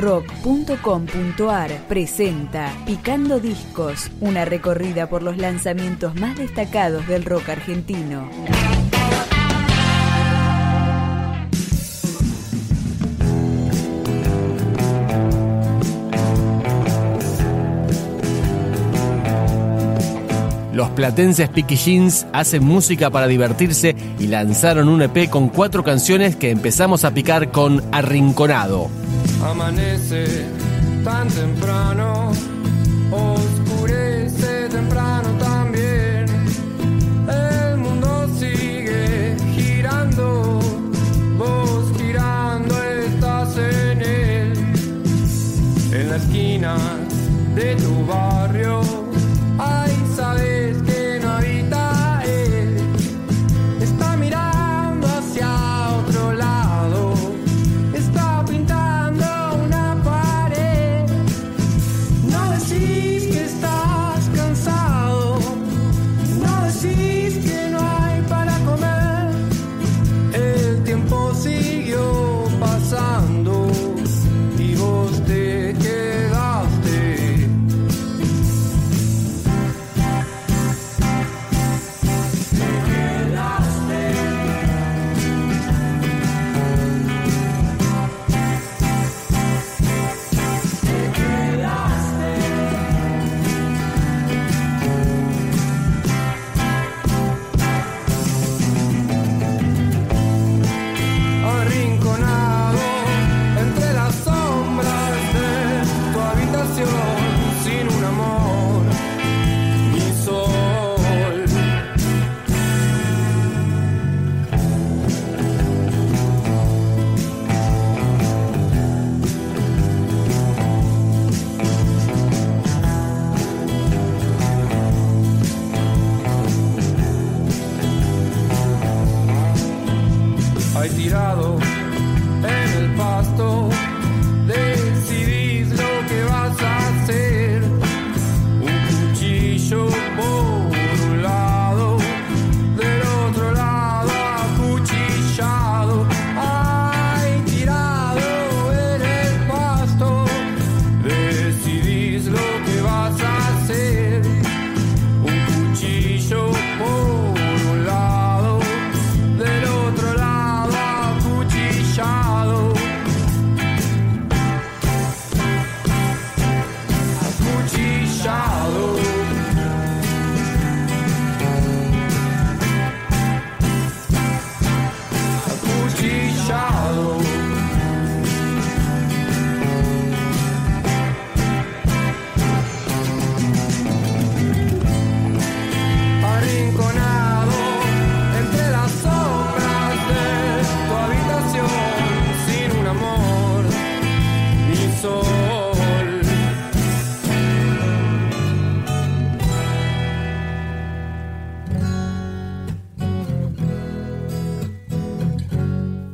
rock.com.ar presenta Picando Discos, una recorrida por los lanzamientos más destacados del rock argentino. Los platenses Picky Jeans hacen música para divertirse y lanzaron un EP con cuatro canciones que empezamos a picar con Arrinconado. Amanece tan temprano, oscurece temprano también. El mundo sigue girando, vos girando estás en él, en la esquina de tu barrio.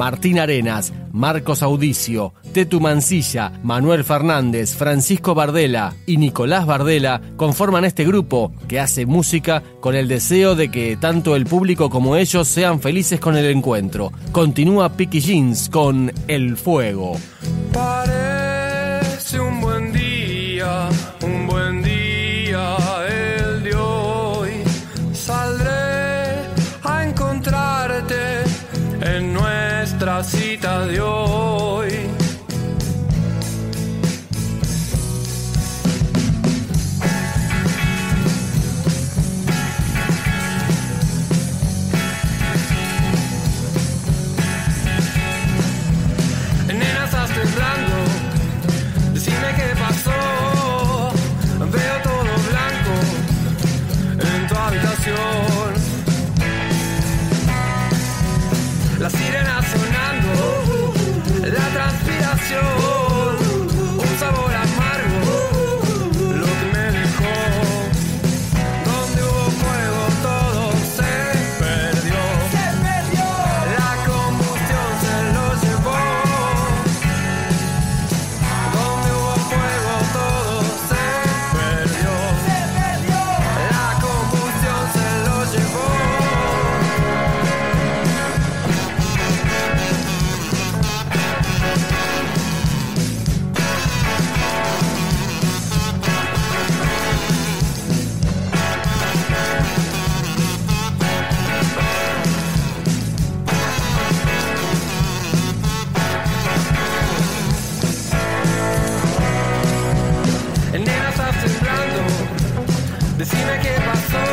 Martín Arenas, Marcos Audicio, Tetu Mancilla, Manuel Fernández, Francisco Bardela y Nicolás Bardela conforman este grupo que hace música con el deseo de que tanto el público como ellos sean felices con el encuentro. Continúa Picky Jeans con El Fuego. Sirena See me quedo.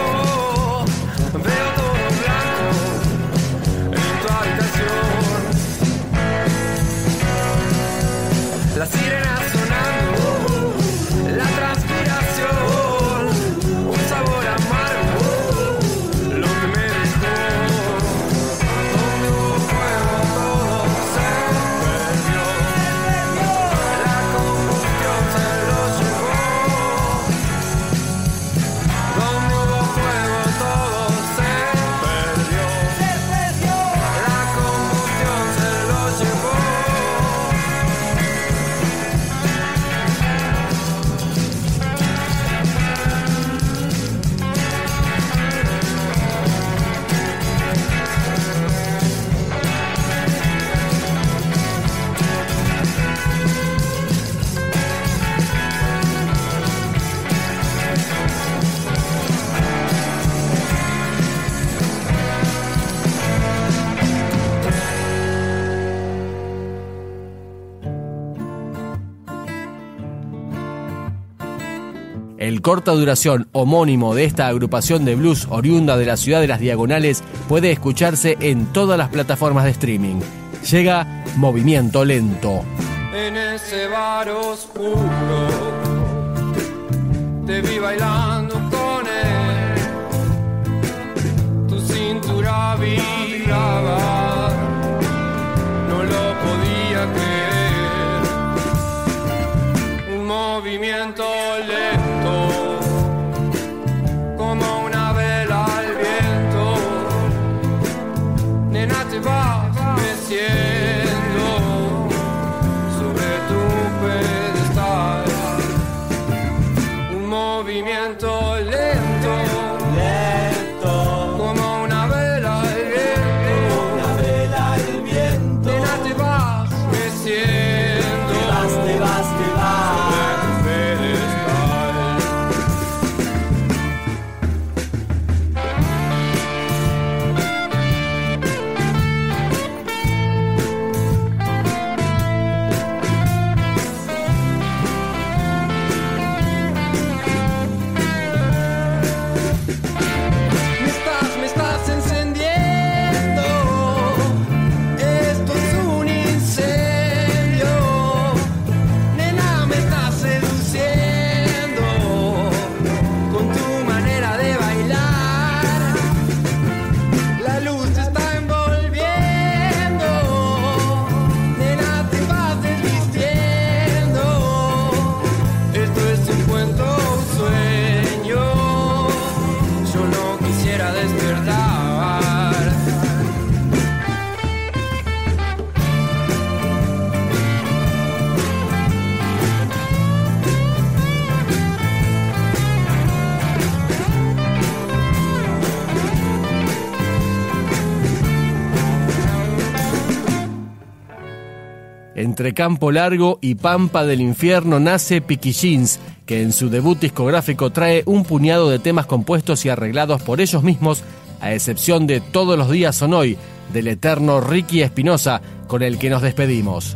El corta duración homónimo de esta agrupación de blues oriunda de la ciudad de las Diagonales puede escucharse en todas las plataformas de streaming. Llega Movimiento Lento. En ese bar oscuro te vi bailando con él. Tu cintura vibraba, no lo podía creer. Un movimiento Campo Largo y Pampa del Infierno nace Piqui Jeans, que en su debut discográfico trae un puñado de temas compuestos y arreglados por ellos mismos, a excepción de Todos los días son hoy, del eterno Ricky Espinosa, con el que nos despedimos.